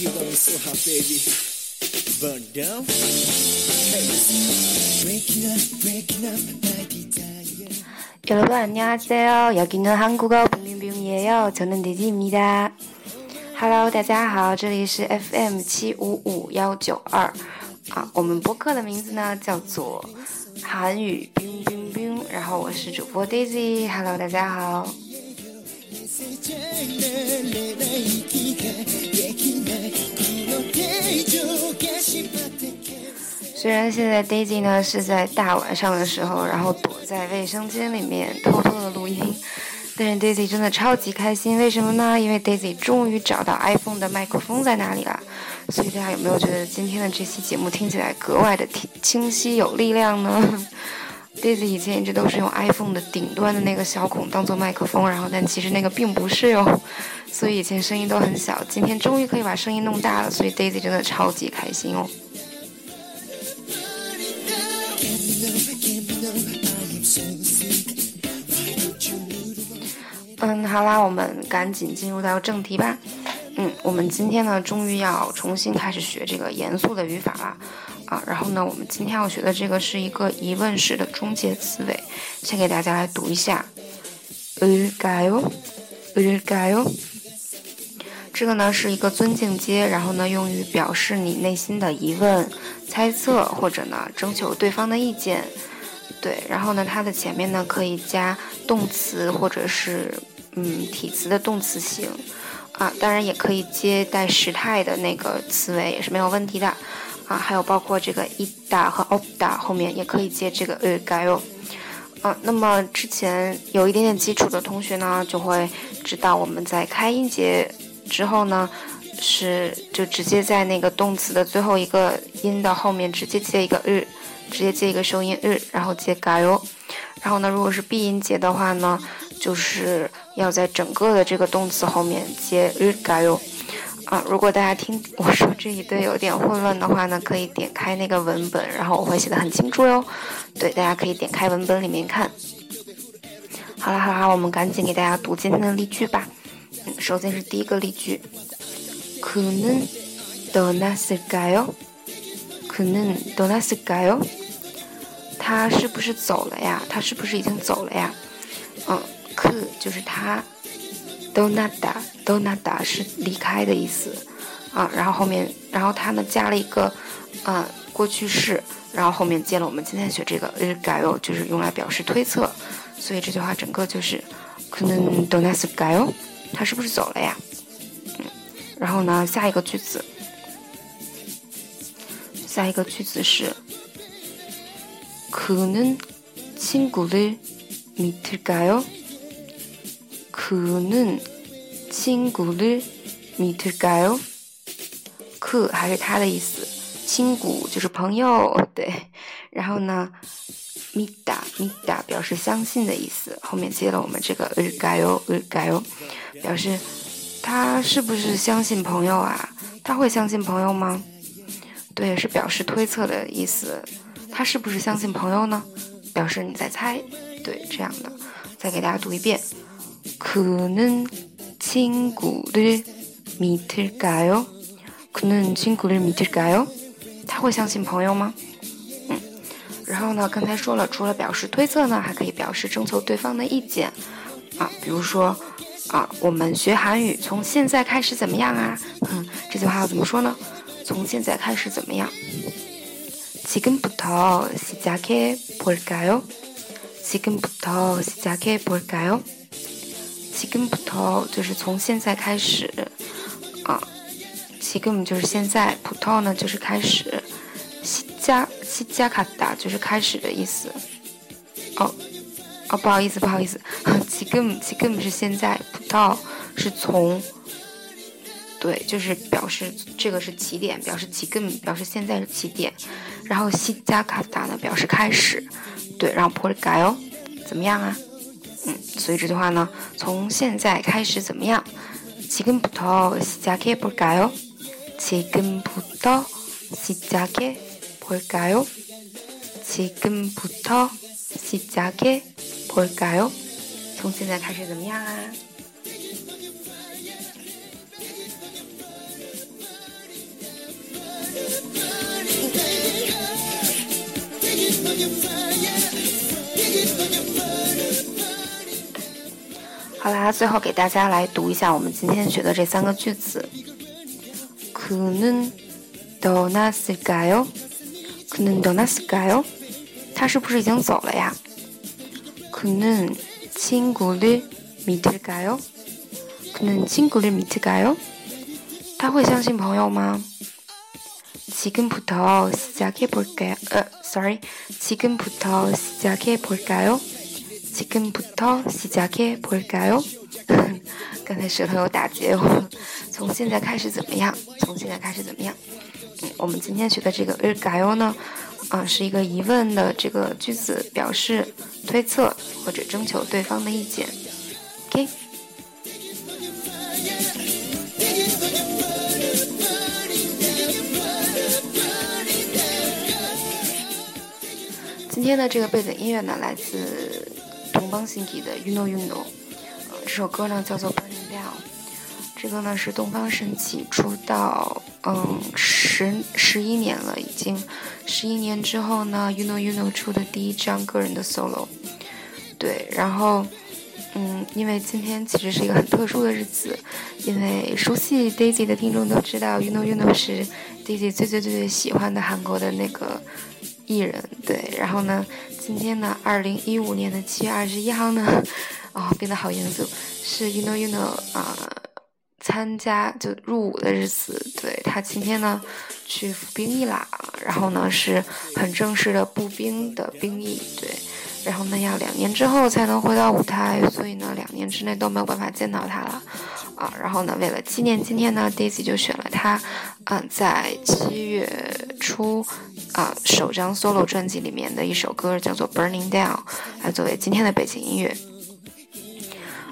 You got me so hot, baby. Burn down. Hey, listen. Breaking up, breaking up, my desire. 여러분 안녕하세요. 여기는 한국어 빙빙빙이에요. 저는 데지입니다. Hello，大家好，这里是 FM 七五五幺九二啊，我们播客的名字呢叫做韩语冰冰冰，然后我是主播 Daisy。Hello，大家好。 虽然现在 Daisy 呢是在大晚上的时候，然后躲在卫生间里面偷偷的录音，但是 Daisy 真的超级开心。为什么呢？因为 Daisy 终于找到 iPhone 的麦克风在哪里了。所以大家有没有觉得今天的这期节目听起来格外的清清晰有力量呢？Daisy 以前一直都是用 iPhone 的顶端的那个小孔当做麦克风，然后但其实那个并不是哟，所以以前声音都很小。今天终于可以把声音弄大了，所以 Daisy 真的超级开心哦。嗯，好啦，我们赶紧进入到正题吧。嗯，我们今天呢，终于要重新开始学这个严肃的语法了。啊，然后呢，我们今天要学的这个是一个疑问式的终结词尾，先给大家来读一下。을까 요？ 을까 요？ 这个呢是一个尊敬阶，然后呢用于表示你内心的疑问、猜测或者呢征求对方的意见。 对，然后呢它的前面呢可以加动词或者是嗯体词的动词形，啊，当然也可以接带时态的那个词尾也是没有问题的。啊，还有包括这个 ida 和 opda 后面也可以接这个 u g a o 啊，那么之前有一点点基础的同学呢，就会知道我们在开音节之后呢，是就直接在那个动词的最后一个音的后面直接接一个日，直接接一个收音日，然后接 g a o 然后呢，如果是闭音节的话呢，就是要在整个的这个动词后面接日 g a o 啊，如果大家听我说这一堆有点混乱的话呢，可以点开那个文本，然后我会写的很清楚哟。对，大家可以点开文本里面看。好了好了，我们赶紧给大家读今天的例句吧。嗯，首先是第一个例句，可能떠났을까 요？ 可能떠났을까 요？ 他是不是走了呀？他是不是已经走了呀？嗯，可就是他。都那达，都那达是离开的意思，啊，然后后面，然后它呢加了一个，啊，过去式，然后后面接了我们今天学这个日改哦，就是用来表示推测，所以这句话整个就是可能都那是改哦，他是不是走了呀？嗯，然后呢，下一个句子， 下一个句子是可能친구를믿을까 요？ 可能亲骨的米特盖哦，可还是他的意思，亲骨就是朋友，对。然后呢，米达米达表示相信的意思，后面接了我们这个日盖哦日盖哦，表示他是不是相信朋友啊？他会相信朋友吗？ 对，是表示推测的意思。他是不是相信朋友呢？表示你在猜，对，这样的。再给大家读一遍。可能亲故的米特盖哟，可能亲故的米特盖哟，他会相信朋友吗？嗯，然后呢，刚才说了，除了表示推测呢，还可以表示征求对方的意见啊，比如说啊，我们学韩语从现在开始怎么样啊？嗯，这句话要怎么说呢？从现在开始怎么样？지금부터시작해볼까요지금부터시작해볼까요起根葡萄就是从现在开始啊，起根就是现在，葡萄呢就是开始，西加西加卡达就是开始的意思。哦哦，不好意思不好意思，起根起根是现在，葡萄是从， 对，就是表示这个是起点，表示起根表示现在是起点，然后西加卡达呢表示开始，对，然后破了改哦，怎么样啊？嗯，所以这句话呢，从现在开始怎么样？지금부터시작해볼까 요？ 지금부터시작해볼까 요？ 지금부터시작해볼까 요？ 从现在开始怎么样啊？ 好啦，最后给大家来读一下我们今天学的这三个句子。그는떠났을까 요？ 그는떠났을까 요？ 他是不是已经走了呀？그는친구를믿을까 요？ 그는친구를믿을까 요？ 他会相信朋友吗？지금부터시작해볼까 요？ 呃，sorry，지금부터시작해볼까 요？ 지금부터시작해볼까 요？ 刚才舌头有打结，我从现在开始怎么样？从现在开始怎么样？嗯，我们今天学的这个을까요呢，啊，是一个疑问的这个句子，表示推测或者征求对方的意见。OK。今天的这个背景音乐呢，来自 同邦信体的《You Know You Know》。这首歌呢叫做《Burning Down》。这个呢是东方神起出道，嗯，十十一年了，已经十一年之后呢，You Know You Know 出的第一张个人的 solo。对，然后，嗯，因为今天其实是一个很特殊的日子，因为熟悉 Daisy 的听众都知道，You Know You Know 是 Daisy 最最最最喜欢的韩国的那个。艺人对，然后呢，今天呢，二零一五年的七月二十一号呢，哦，变得好严肃，是 You Know You Know 啊，参加就入伍的日子，对他今天呢去服兵役啦，然后呢是很正式的步兵的兵役，对，然后呢要两年之后才能回到舞台，所以呢两年之内都没有办法见到他了。啊，然后呢，为了纪念今天呢，Daisy 就选了他，嗯，在七月初啊首张 solo 专辑里面的一首歌，叫做《Burning Down》，来作为今天的背景音乐。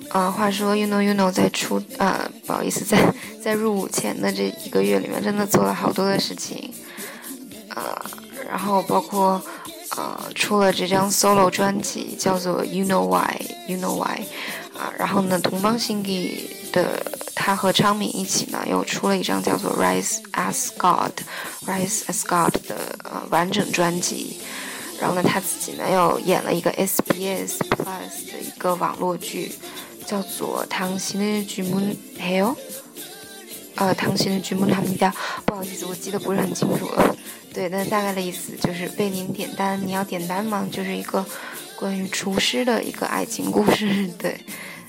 啊，话说 You Know You Know 在出啊，不好意思，在在入伍前的这一个月里面，真的做了好多的事情，啊，然后包括呃出了这张 solo 专辑，叫做《You Know Why》，You Know Why，啊，然后呢，同邦信给。的他和昌敏一起呢，又出了一张叫做《Rise as God》《Rise as God》的呃完整专辑。然后呢，他自己呢又演了一个 SBS Plus 的一个网络剧，叫做《唐心的剧门》还有呃《唐心的剧门》他们家不好意思，我记得不是很清楚了。对，那大概的意思就是被您点单，你要点单吗？就是一个关于厨师的一个爱情故事，对。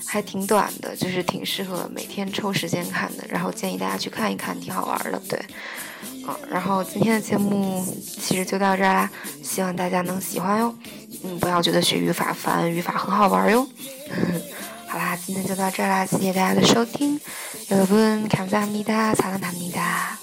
还挺短的，就是挺适合每天抽时间看的，然后建议大家去看一看，挺好玩的，对，嗯，然后今天的节目其实就到这儿啦，希望大家能喜欢哟，嗯，不要觉得学语法烦，语法很好玩哟，好啦，今天就到这儿啦，谢谢大家的收听，여러분감사합니다사랑합니다